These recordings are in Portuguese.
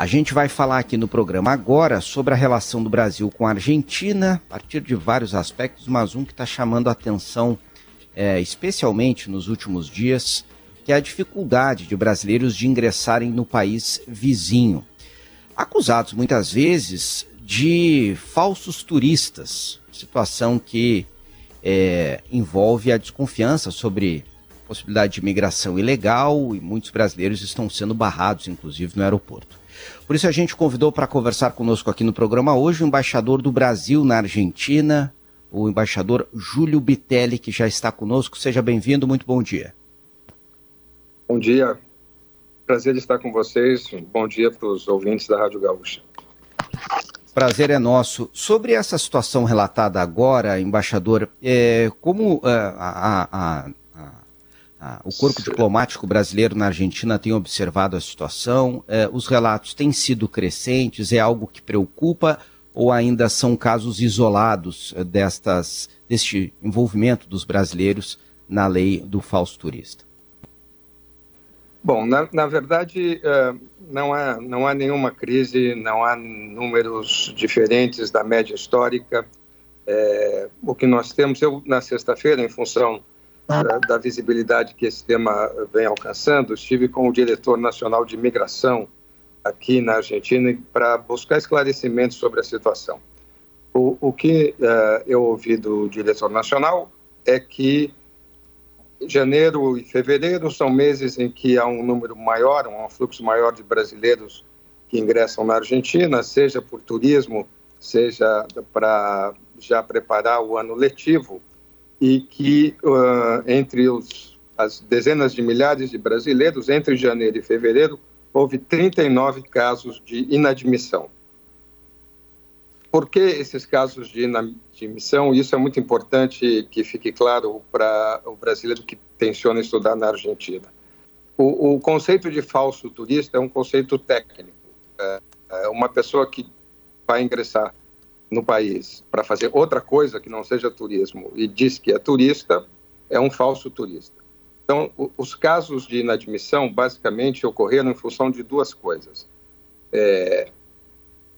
A gente vai falar aqui no programa agora sobre a relação do Brasil com a Argentina, a partir de vários aspectos, mas um que está chamando a atenção, é, especialmente nos últimos dias, que é a dificuldade de brasileiros de ingressarem no país vizinho. Acusados muitas vezes de falsos turistas, situação que é, envolve a desconfiança sobre possibilidade de imigração ilegal e muitos brasileiros estão sendo barrados, inclusive, no aeroporto. Por isso a gente convidou para conversar conosco aqui no programa hoje o embaixador do Brasil na Argentina, o embaixador Júlio Bitelli, que já está conosco. Seja bem-vindo, muito bom dia. Bom dia, prazer estar com vocês. Bom dia para os ouvintes da Rádio Gaúcha. Prazer é nosso. Sobre essa situação relatada agora, embaixador, é, como uh, a, a, a, o corpo diplomático brasileiro na Argentina tem observado a situação? É, os relatos têm sido crescentes? É algo que preocupa ou ainda são casos isolados é, destas, deste envolvimento dos brasileiros na lei do falso turista? Bom, na, na verdade, uh, não, há, não há nenhuma crise, não há números diferentes da média histórica. É, o que nós temos, eu, na sexta-feira, em função da, da, visibilidade que esse tema vem alcançando, estive com o diretor nacional de imigração aqui na Argentina para buscar esclarecimentos sobre a situação. O, o que uh, eu ouvi do diretor nacional é que janeiro e fevereiro são meses em que há um número maior, um fluxo maior de brasileiros que ingressam na Argentina, seja por turismo, seja para já preparar o ano letivo, e que uh, entre os, as dezenas de milhares de brasileiros, entre janeiro e fevereiro, houve 39 casos de inadmissão. Por que esses casos de inadmissão? Isso é muito importante que fique claro para o brasileiro que tenciona estudar na Argentina. O, o conceito de falso turista é um conceito técnico. É, é uma pessoa que vai ingressar no país para fazer outra coisa que não seja turismo e diz que é turista, é um falso turista. Então, os casos de inadmissão basicamente ocorreram em função de duas coisas. É,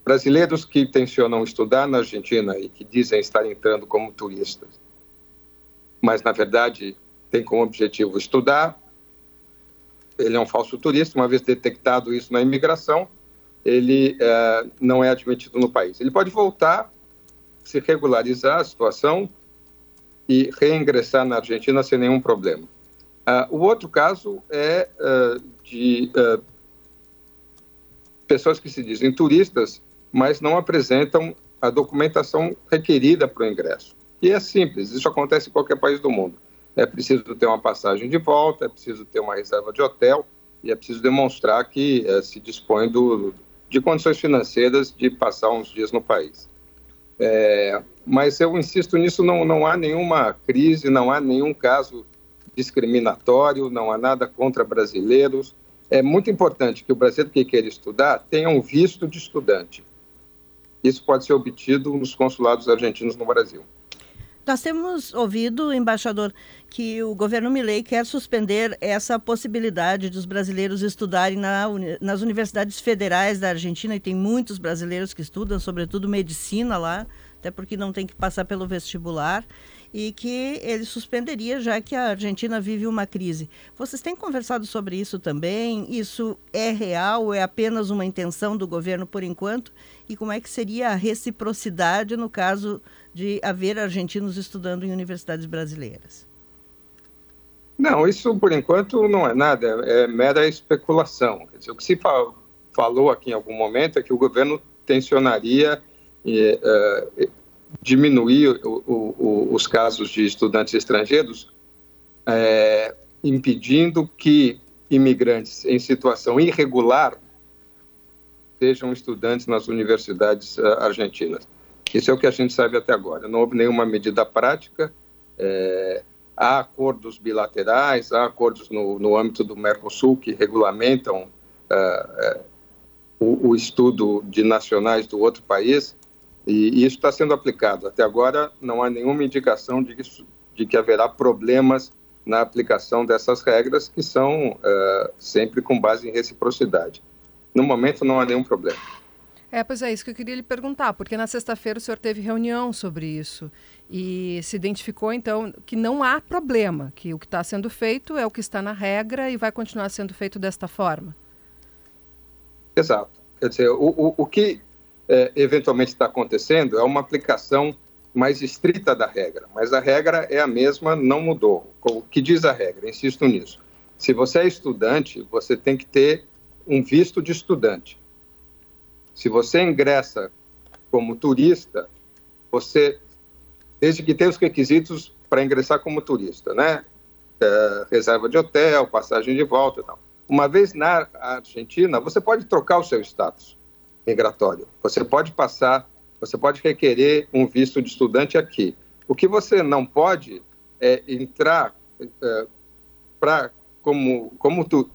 Brasileiros que intencionam estudar na Argentina e que dizem estar entrando como turistas, mas na verdade tem como objetivo estudar, ele é um falso turista, uma vez detectado isso na imigração, ele é, não é admitido no país. Ele pode voltar, se regularizar a situação e reingressar na Argentina sem nenhum problema. Uh, o outro caso é uh, de uh, pessoas que se dizem turistas mas não apresentam a documentação requerida para o ingresso. E é simples, isso acontece em qualquer país do mundo. É preciso ter uma passagem de volta, é preciso ter uma reserva de hotel e é preciso demonstrar que é, se dispõe do, de condições financeiras de passar uns dias no país. É, mas eu insisto nisso, não, não há nenhuma crise, não há nenhum caso discriminatório, não há nada contra brasileiros. É muito importante que o brasileiro que queira estudar tenha um visto de estudante. Isso pode ser obtido nos consulados argentinos no Brasil. Nós temos ouvido, embaixador, que o governo Milei quer suspender essa possibilidade dos brasileiros estudarem na, nas universidades federais da Argentina, e tem muitos brasileiros que estudam, sobretudo medicina lá, até porque não tem que passar pelo vestibular e que ele suspenderia, já que a Argentina vive uma crise. Vocês têm conversado sobre isso também? Isso é real? É apenas uma intenção do governo por enquanto? E como é que seria a reciprocidade no caso de haver argentinos estudando em universidades brasileiras? Não, isso por enquanto não é nada, é mera especulação. Dizer, o que se falou aqui em algum momento é que o governo tensionaria uh, diminuir o, o, os casos de estudantes estrangeiros, é, impedindo que imigrantes em situação irregular sejam estudantes nas universidades uh, argentinas. Isso é o que a gente sabe até agora. Não houve nenhuma medida prática. É, há acordos bilaterais, há acordos no, no âmbito do Mercosul que regulamentam uh, uh, o, o, estudo de nacionais do outro país, e, e isso está sendo aplicado. Até agora, não há nenhuma indicação de, isso, de que haverá problemas na aplicação dessas regras, que são uh, sempre com base em reciprocidade. no momento não há nenhum problema. É, pois é, isso que eu queria lhe perguntar, porque na sexta-feira o senhor teve reunião sobre isso e se identificou, então, que não há problema, que o que está sendo feito é o que está na regra e vai continuar sendo feito desta forma. Exato. Quer dizer, o, o, o que é, eventualmente está acontecendo é uma aplicação mais estrita da regra, mas a regra é a mesma, não mudou. O que diz a regra? Insisto nisso. Se você é estudante, você tem que ter um visto de estudante. Se você ingressa como turista, você, desde que tenha os requisitos para ingressar como turista, né? É, reserva de hotel, passagem de volta e tal. Uma vez na Argentina, você pode trocar o seu status migratório. Você pode passar, você pode requerer um visto de estudante aqui. O que você não pode é entrar é, para como como tu,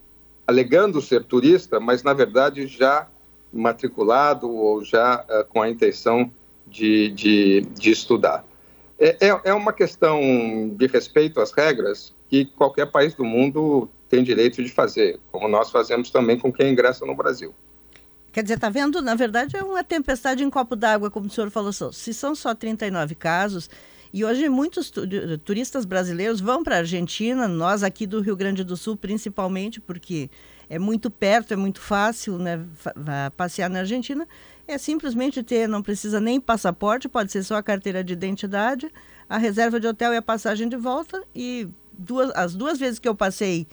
alegando ser turista, mas na verdade já matriculado ou já uh, com a intenção de, de, de estudar. É, é, é, uma questão de respeito às regras que qualquer país do mundo tem direito de fazer, como nós fazemos também com quem ingressa no Brasil. Quer dizer, está vendo? Na verdade, é uma tempestade em copo d'água, como o senhor falou. Se são só 39 casos, e hoje muitos turistas brasileiros vão para a Argentina, nós aqui do Rio Grande do Sul, principalmente, porque é muito perto, é muito fácil né, passear na Argentina. É simplesmente ter, não precisa nem passaporte, pode ser só a carteira de identidade, a reserva de hotel e a passagem de volta. E duas, as duas vezes que eu passei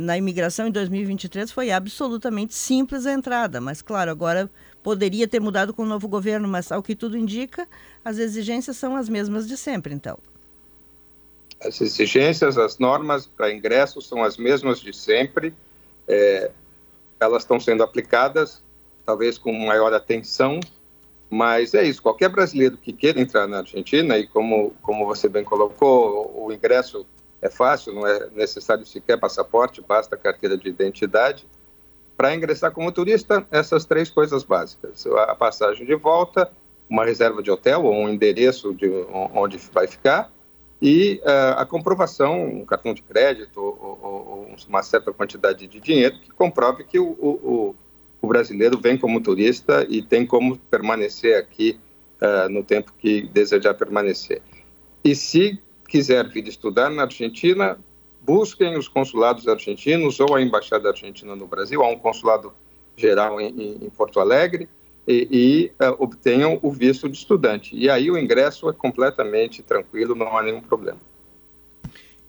na imigração em 2023 foi absolutamente simples a entrada. Mas, claro, agora poderia ter mudado com o novo governo, mas ao que tudo indica, as exigências são as mesmas de sempre, então. As exigências, as normas para ingresso são as mesmas de sempre é, elas estão sendo aplicadas, talvez com maior atenção, mas é isso. Qualquer brasileiro que queira entrar na Argentina, e como, como você bem colocou, o ingresso é fácil, não é necessário sequer passaporte, basta carteira de identidade. Para ingressar como turista, essas três coisas básicas: a passagem de volta, uma reserva de hotel ou um endereço de onde vai ficar e uh, a comprovação, um cartão de crédito ou, ou, uma certa quantidade de dinheiro que comprove que o, o, o, brasileiro vem como turista e tem como permanecer aqui uh, no tempo que desejar permanecer. E se quiser vir estudar na Argentina, busquem os consulados argentinos ou a embaixada argentina no Brasil, há um consulado geral em, em Porto Alegre, e, e uh, obtenham o visto de estudante. E aí o ingresso é completamente tranquilo, não há nenhum problema.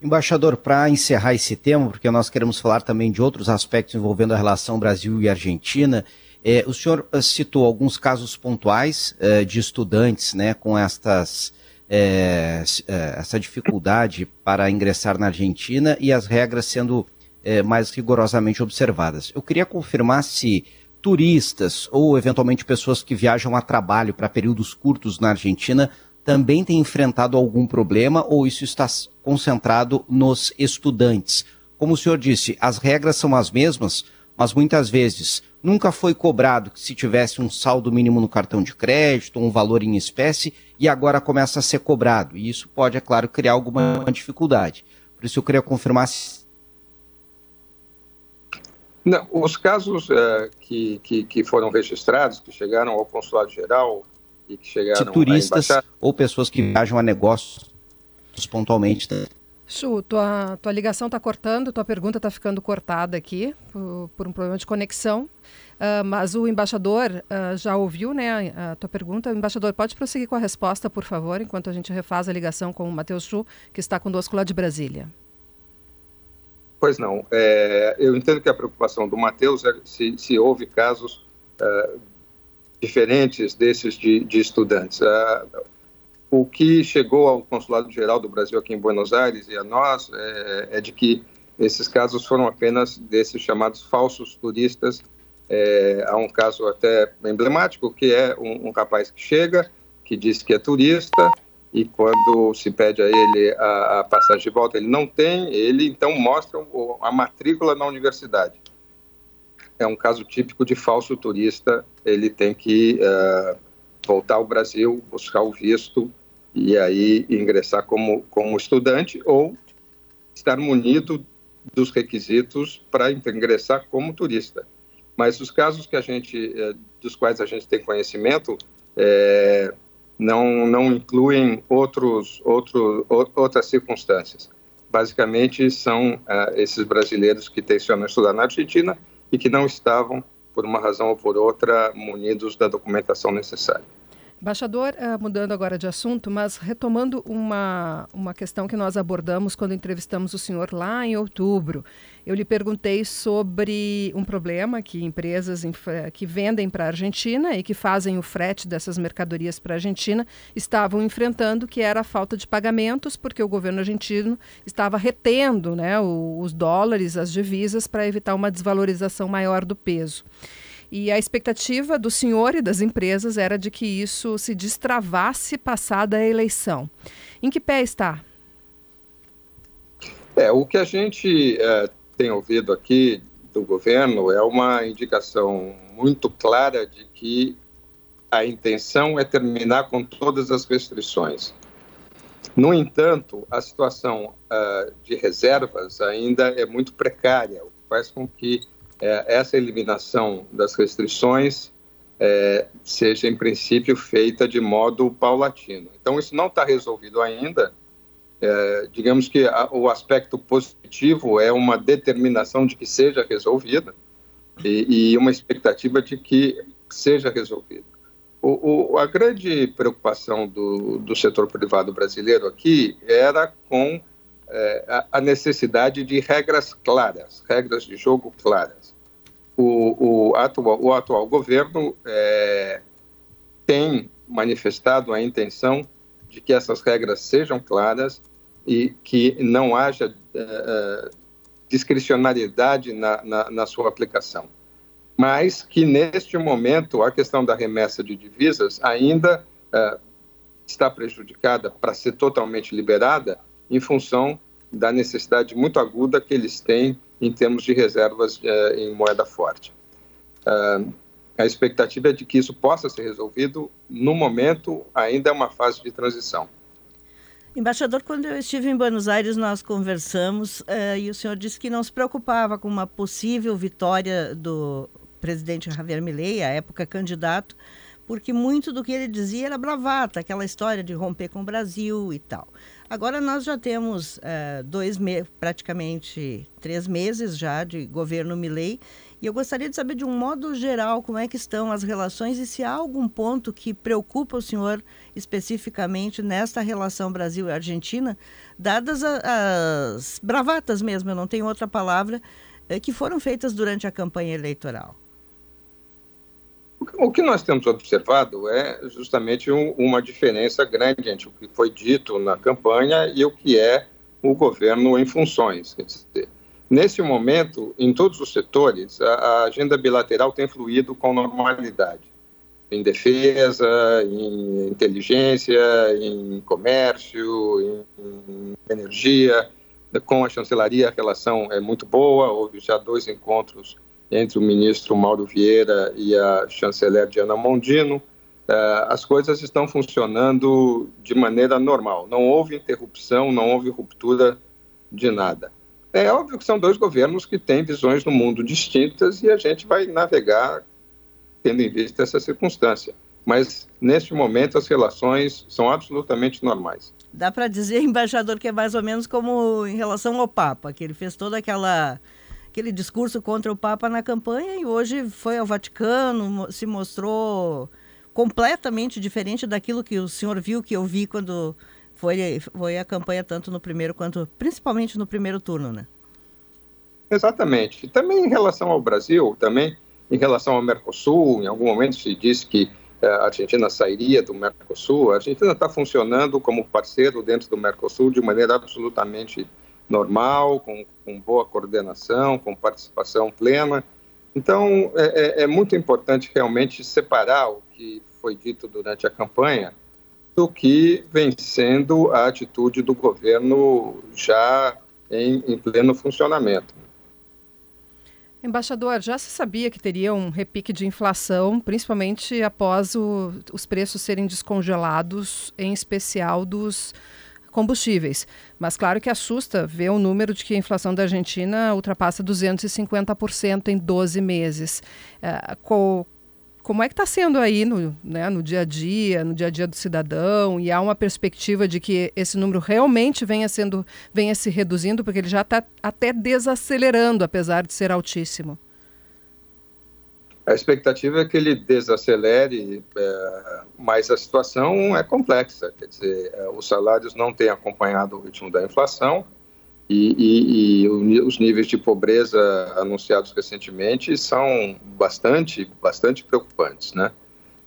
Embaixador, para encerrar esse tema, porque nós queremos falar também de outros aspectos envolvendo a relação Brasil e Argentina, é, o senhor eh, citou alguns casos pontuais de estudantes né, com estas, essa dificuldade para ingressar na Argentina e as regras sendo mais rigorosamente observadas. Eu queria confirmar se turistas ou eventualmente pessoas que viajam a trabalho para períodos curtos na Argentina também têm enfrentado algum problema ou isso está concentrado nos estudantes? Como o senhor disse, as regras são as mesmas, mas muitas vezes nunca foi cobrado que se tivesse um saldo mínimo no cartão de crédito, um valor em espécie, e agora começa a ser cobrado. E isso pode, é claro, criar alguma dificuldade. Por isso eu queria confirmar se não, os casos uh, que, que, que, foram registrados, que chegaram ao consulado geral e que chegaram de turistas ou pessoas que viajam a negócios pontualmente. Tá? Chu, tua, tua ligação está cortando, tua pergunta está ficando cortada aqui por, por, um problema de conexão. Uh, mas o embaixador uh, já ouviu né, a tua pergunta. O embaixador, pode prosseguir com a resposta, por favor, enquanto a gente refaz a ligação com o Matheus Chu, que está conosco lá de Brasília. Pois não. É, eu entendo que a preocupação do Matheus é se, se houve casos é, diferentes desses de, de estudantes. É, o que chegou ao Consulado Geral do Brasil aqui em Buenos Aires e a nós é, é de que esses casos foram apenas desses chamados falsos turistas. É, há um caso até emblemático, que é um, um rapaz que chega, que diz que é turista, e quando se pede a ele a, a, passagem de volta, ele não tem, ele então mostra a matrícula na universidade. É um caso típico de falso turista, ele tem que uh, voltar ao Brasil, buscar o visto e aí ingressar como, como estudante ou estar munido dos requisitos para ingressar como turista. Mas os casos que a gente, dos quais a gente tem conhecimento, é, não, não incluem outros, outro, outras circunstâncias. Basicamente, são uh, esses brasileiros que tensionam estudar na Argentina e que não estavam, por uma razão ou por outra, munidos da documentação necessária. Embaixador, uh, mudando agora de assunto, mas retomando uma, uma questão que nós abordamos quando entrevistamos o senhor lá em outubro. Eu lhe perguntei sobre um problema que empresas que vendem para a Argentina e que fazem o frete dessas mercadorias para a Argentina estavam enfrentando, que era a falta de pagamentos, porque o governo argentino estava retendo né, os dólares, as divisas, para evitar uma desvalorização maior do peso. E a expectativa do senhor e das empresas era de que isso se destravasse passada a eleição. Em que pé está? É, o que a gente é, tem ouvido aqui do governo é uma indicação muito clara de que a intenção é terminar com todas as restrições. No entanto, a situação uh, de reservas ainda é muito precária, o que faz com que é, essa eliminação das restrições é, seja, em princípio, feita de modo paulatino. Então, isso não está resolvido ainda. É, digamos que a, o aspecto positivo é uma determinação de que seja resolvida e, e uma expectativa de que seja resolvido. O, o, a grande preocupação do, do setor privado brasileiro aqui era com é, a necessidade de regras claras, regras de jogo claras. O, o, atual, o atual governo é, tem manifestado a intenção de que essas regras sejam claras e que não haja é, discricionariedade na, na, na, sua aplicação. Mas que, neste momento, a questão da remessa de divisas ainda é, está prejudicada para ser totalmente liberada em função da necessidade muito aguda que eles têm em termos de reservas eh, em moeda forte. Uh, a expectativa é de que isso possa ser resolvido. No momento, ainda é uma fase de transição. Embaixador, quando eu estive em Buenos Aires, nós conversamos uh, e o senhor disse que não se preocupava com uma possível vitória do presidente Javier Milei, à época candidato, porque muito do que ele dizia era bravata, aquela história de romper com o Brasil e tal. Agora nós já temos uh, dois meses, praticamente três meses já de governo Milley, e eu gostaria de saber de um modo geral como é que estão as relações e se há algum ponto que preocupa o senhor especificamente nesta relação Brasil-Argentina, dadas a, as bravatas mesmo, eu não tenho outra palavra, uh, que foram feitas durante a campanha eleitoral. O que nós temos observado é justamente um, uma diferença grande entre o que foi dito na campanha e o que é o governo em funções. Nesse momento, em todos os setores, a, a, agenda bilateral tem fluído com normalidade. Em defesa, em inteligência, em comércio, em energia. Com a chancelaria, a relação é muito boa. Houve já dois encontros entre o ministro Mauro Vieira e a chanceler Diana Mondino, eh, as coisas estão funcionando de maneira normal. Não houve interrupção, não houve ruptura de nada. É óbvio que são dois governos que têm visões do mundo distintas e a gente vai navegar tendo em vista essa circunstância. Mas, neste momento, as relações são absolutamente normais. Dá para dizer, embaixador, que é mais ou menos como em relação ao Papa, que ele fez toda aquela aquele discurso contra o Papa na campanha e hoje foi ao Vaticano, se mostrou completamente diferente daquilo que o senhor viu, que eu vi quando foi, foi a campanha tanto no primeiro quanto principalmente no primeiro turno, né? Exatamente. Também em relação ao Brasil, também em relação ao Mercosul, em algum momento se disse que eh, a Argentina sairia do Mercosul. A Argentina está funcionando como parceiro dentro do Mercosul de maneira absolutamente normal, com, com boa coordenação, com participação plena. Então, é, é, é, muito importante realmente separar o que foi dito durante a campanha do que vem sendo a atitude do governo já em, em pleno funcionamento. Embaixador, já se sabia que teria um repique de inflação, principalmente após o, os preços serem descongelados, em especial dos combustíveis. Mas claro que assusta ver o número de que a inflação da Argentina ultrapassa 250% em 12 meses. É, co como é que está sendo aí no, né, no dia a dia, no dia a dia do cidadão? E há uma perspectiva de que esse número realmente venha, sendo, venha se reduzindo, porque ele já está até desacelerando, apesar de ser altíssimo. A expectativa é que ele desacelere, é, mas a situação é complexa. Quer dizer, é, os salários não têm acompanhado o ritmo da inflação e, e, e, os níveis de pobreza anunciados recentemente são bastante, bastante preocupantes, né?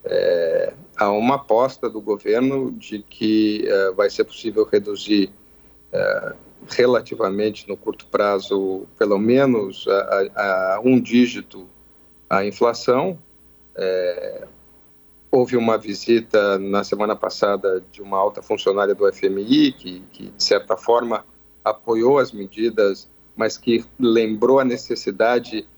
É, há uma aposta do governo de que é, vai ser possível reduzir é, relativamente no curto prazo, pelo menos a, a um dígito, a inflação. É, houve uma visita na semana passada de uma alta funcionária do FMI que, que de certa forma, apoiou as medidas, mas que lembrou a necessidade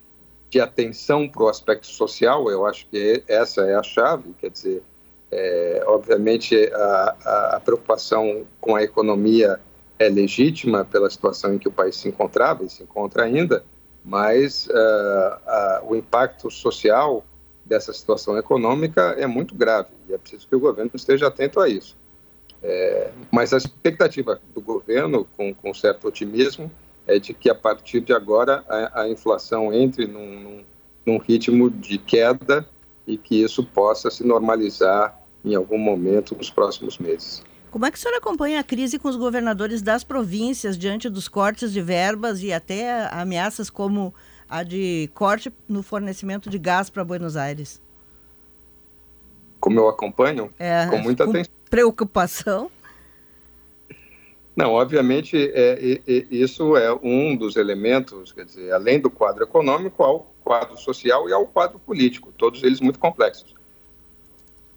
de atenção para o aspecto social, eu acho que essa é a chave, quer dizer, é, obviamente a, a, preocupação com a economia é legítima pela situação em que o país se encontrava e se encontra ainda, mas uh, uh, o impacto social dessa situação econômica é muito grave e é preciso que o governo esteja atento a isso. É, mas a expectativa do governo, com, com certo otimismo, é de que a partir de agora a, a inflação entre num, num, num, ritmo de queda e que isso possa se normalizar em algum momento nos próximos meses. Como é que o senhor acompanha a crise com os governadores das províncias diante dos cortes de verbas e até ameaças como a de corte no fornecimento de gás para Buenos Aires? Como eu acompanho? É, com muita com... atenção preocupação? Não, obviamente, é, é, isso é um dos elementos, quer dizer, além do quadro econômico, ao quadro social e ao quadro político, todos eles muito complexos.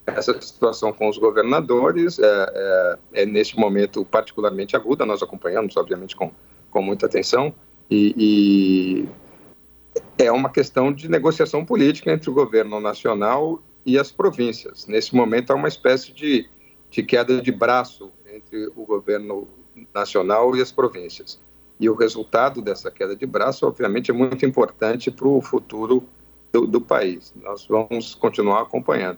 Essa situação com os governadores é, é, é neste momento particularmente aguda, nós acompanhamos, obviamente, com, com muita atenção, e, e é uma questão de negociação política entre o governo nacional e as províncias. Nesse momento, há uma espécie de de queda de braço entre o governo nacional e as províncias. E o resultado dessa queda de braço, obviamente, é muito importante para o futuro do, do país. Nós vamos continuar acompanhando.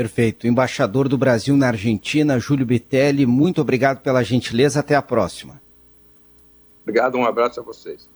Perfeito. Embaixador do Brasil na Argentina, Júlio Bitelli, muito obrigado pela gentileza. Até a próxima. Obrigado, um abraço a vocês.